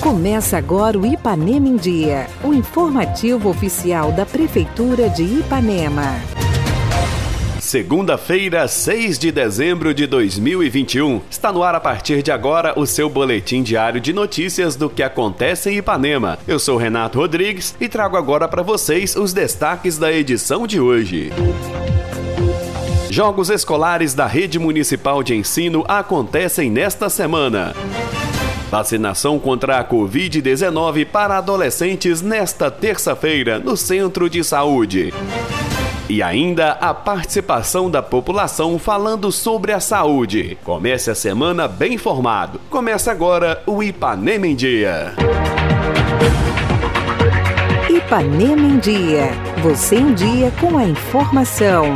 Começa agora o Ipanema em Dia, o informativo oficial da Prefeitura de Ipanema. Segunda-feira, 6 de dezembro de 2021. Está no ar a partir de agora o seu boletim diário de notícias do que acontece em Ipanema. Eu sou Renato Rodrigues e trago agora para vocês os destaques da edição de hoje. Jogos escolares da Rede Municipal de Ensino acontecem nesta semana. Vacinação contra a Covid-19 para adolescentes nesta terça-feira no Centro de Saúde. E ainda a participação da população falando sobre a saúde. Comece a semana bem informado. Começa agora o Ipanema em Dia. Ipanema em Dia. Você em dia com a informação.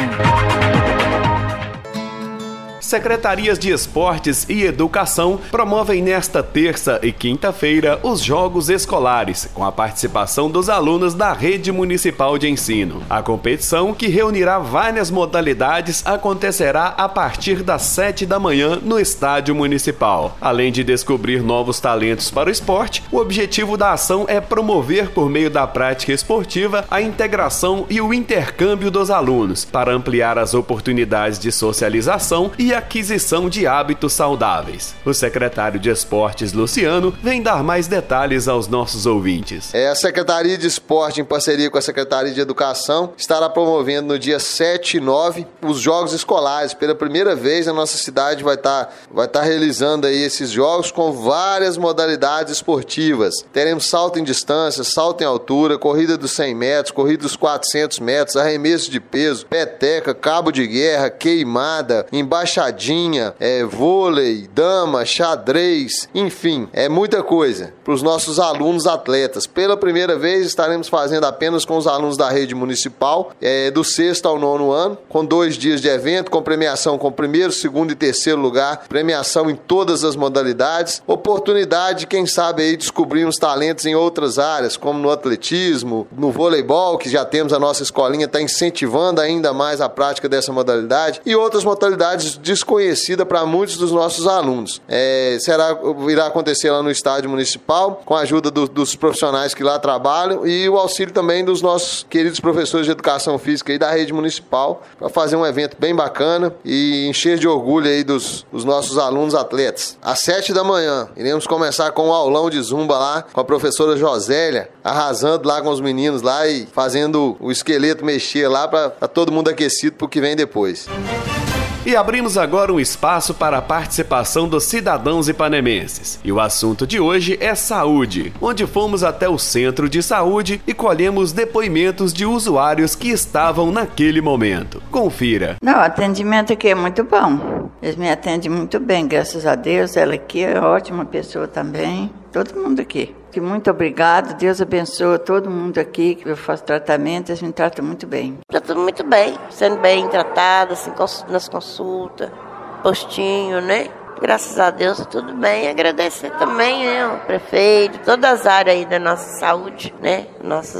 Secretarias de Esportes e Educação promovem nesta terça e quinta-feira os Jogos Escolares, com a participação dos alunos da Rede Municipal de Ensino. A competição, que reunirá várias modalidades, acontecerá a partir das 7 da manhã no Estádio Municipal. Além de descobrir novos talentos para o esporte, o objetivo da ação é promover, por meio da prática esportiva, a integração e o intercâmbio dos alunos, para ampliar as oportunidades de socialização e aquisição de hábitos saudáveis. O secretário de Esportes, Luciano, vem dar mais detalhes aos nossos ouvintes. É, a Secretaria de Esporte, em parceria com a Secretaria de Educação, estará promovendo no dia 7 e 9 os Jogos Escolares. Pela primeira vez, a nossa cidade vai estar tá, vai tá realizando aí esses jogos com várias modalidades esportivas. Teremos salto em distância, salto em altura, corrida dos 100 metros, corrida dos 400 metros, arremesso de peso, peteca, cabo de guerra, queimada, embaixadinha embaixadinha, é, vôlei, dama, xadrez, enfim, é muita coisa para os nossos alunos atletas. Pela primeira vez estaremos fazendo apenas com os alunos da rede municipal, é, do sexto ao nono ano, com dois dias de evento, com premiação com primeiro, segundo e terceiro lugar, premiação em todas as modalidades, oportunidade, quem sabe aí descobrir uns talentos em outras áreas, como no atletismo, no voleibol, que já temos a nossa escolinha está incentivando ainda mais a prática dessa modalidade e outras modalidades de desconhecida para muitos dos nossos alunos. É, será, irá acontecer lá no estádio municipal, com a ajuda do, dos profissionais que lá trabalham e o auxílio também dos nossos queridos professores de educação física e da rede municipal, para fazer um evento bem bacana e encher de orgulho aí dos, dos nossos alunos atletas. Às sete da manhã, iremos começar com um aulão de zumba lá, com a professora Josélia, arrasando lá com os meninos lá e fazendo o esqueleto mexer lá para todo mundo aquecido para o que vem depois. E abrimos agora um espaço para a participação dos cidadãos ipanemenses. E o assunto de hoje é saúde, onde fomos até o centro de saúde e colhemos depoimentos de usuários que estavam naquele momento. Confira. Não, o atendimento aqui é muito bom. Eles me atendem muito bem, graças a Deus. Ela aqui é ótima pessoa também. Todo mundo aqui que muito obrigado. Deus abençoe todo mundo aqui que eu faço tratamento, eles me tratam muito bem. Está muito bem, sendo bem tratada, assim, nas consultas, postinho, né? Graças a Deus, tudo bem. Agradecer também né, o prefeito, todas as áreas aí da nossa saúde, né? Nossos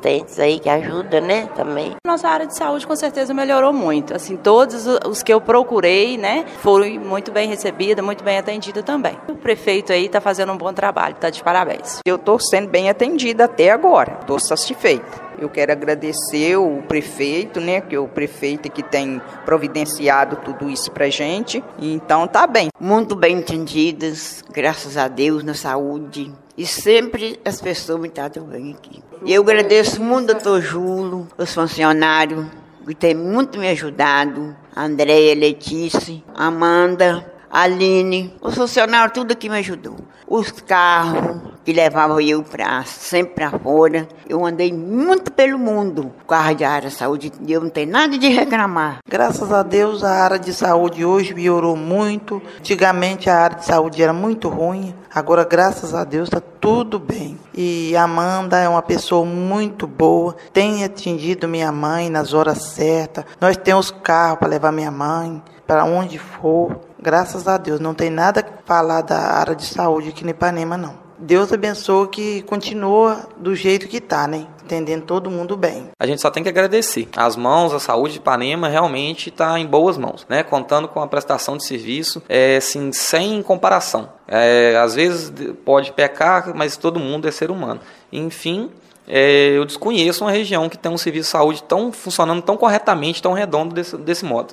assistentes aí que ajudam, né? Também. Nossa área de saúde com certeza melhorou muito. Assim, todos os que eu procurei, né? Foram muito bem recebida, muito bem atendida também. O prefeito aí está fazendo um bom trabalho, tá de parabéns. Eu estou sendo bem atendida até agora. Estou satisfeita. Eu quero agradecer o prefeito, né, que é o prefeito que tem providenciado tudo isso pra gente. Então tá bem. Muito bem entendidas, graças a Deus, na saúde. E sempre as pessoas me tratam bem aqui. Eu agradeço muito ao doutor Julo, os funcionários, que têm muito me ajudado. Andréia, Letícia, Amanda, Aline, os funcionários, tudo que me ajudou. Os carros que levavam eu pra, sempre para fora. Eu andei muito pelo mundo com a área de área de saúde. Eu não tenho nada de reclamar. Graças a Deus, a área de saúde hoje melhorou muito. Antigamente a área de saúde era muito ruim. Agora, graças a Deus, está tudo bem. E Amanda é uma pessoa muito boa, tem atendido minha mãe nas horas certas. Nós temos carro para levar minha mãe para onde for. Graças a Deus, não tem nada que falar da área de saúde aqui no Ipanema, não. Deus abençoe que continua do jeito que está, né? atendendo todo mundo bem. A gente só tem que agradecer. As mãos, a saúde de Ipanema realmente está em boas mãos, né? Contando com a prestação de serviço, é, assim, sem comparação. É, às vezes pode pecar, mas todo mundo é ser humano. Enfim, é, eu desconheço uma região que tem um serviço de saúde tão funcionando tão corretamente, tão redondo desse, desse modo.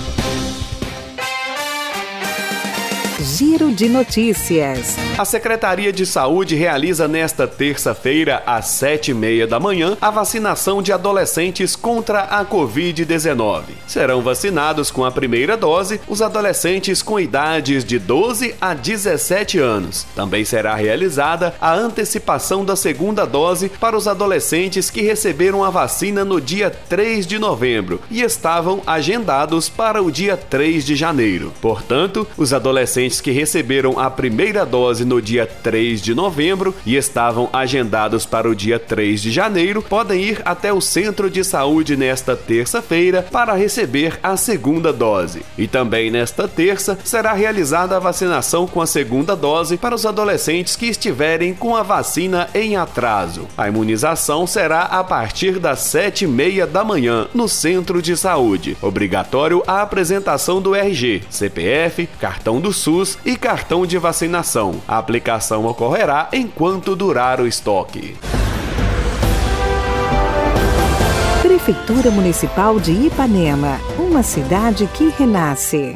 Giro de Notícias. A Secretaria de Saúde realiza nesta terça-feira, às sete e meia da manhã, a vacinação de adolescentes contra a Covid-19. Serão vacinados com a primeira dose os adolescentes com idades de 12 a 17 anos. Também será realizada a antecipação da segunda dose para os adolescentes que receberam a vacina no dia 3 de novembro e estavam agendados para o dia 3 de janeiro. Portanto, os adolescentes que receberam a primeira dose no dia 3 de novembro e estavam agendados para o dia 3 de janeiro podem ir até o centro de saúde nesta terça-feira para receber a segunda dose. E também nesta terça será realizada a vacinação com a segunda dose para os adolescentes que estiverem com a vacina em atraso. A imunização será a partir das sete e meia da manhã no centro de saúde. Obrigatório a apresentação do RG, CPF, cartão do SUS e cartão de vacinação. A aplicação ocorrerá enquanto durar o estoque. Prefeitura Municipal de Ipanema, uma cidade que renasce.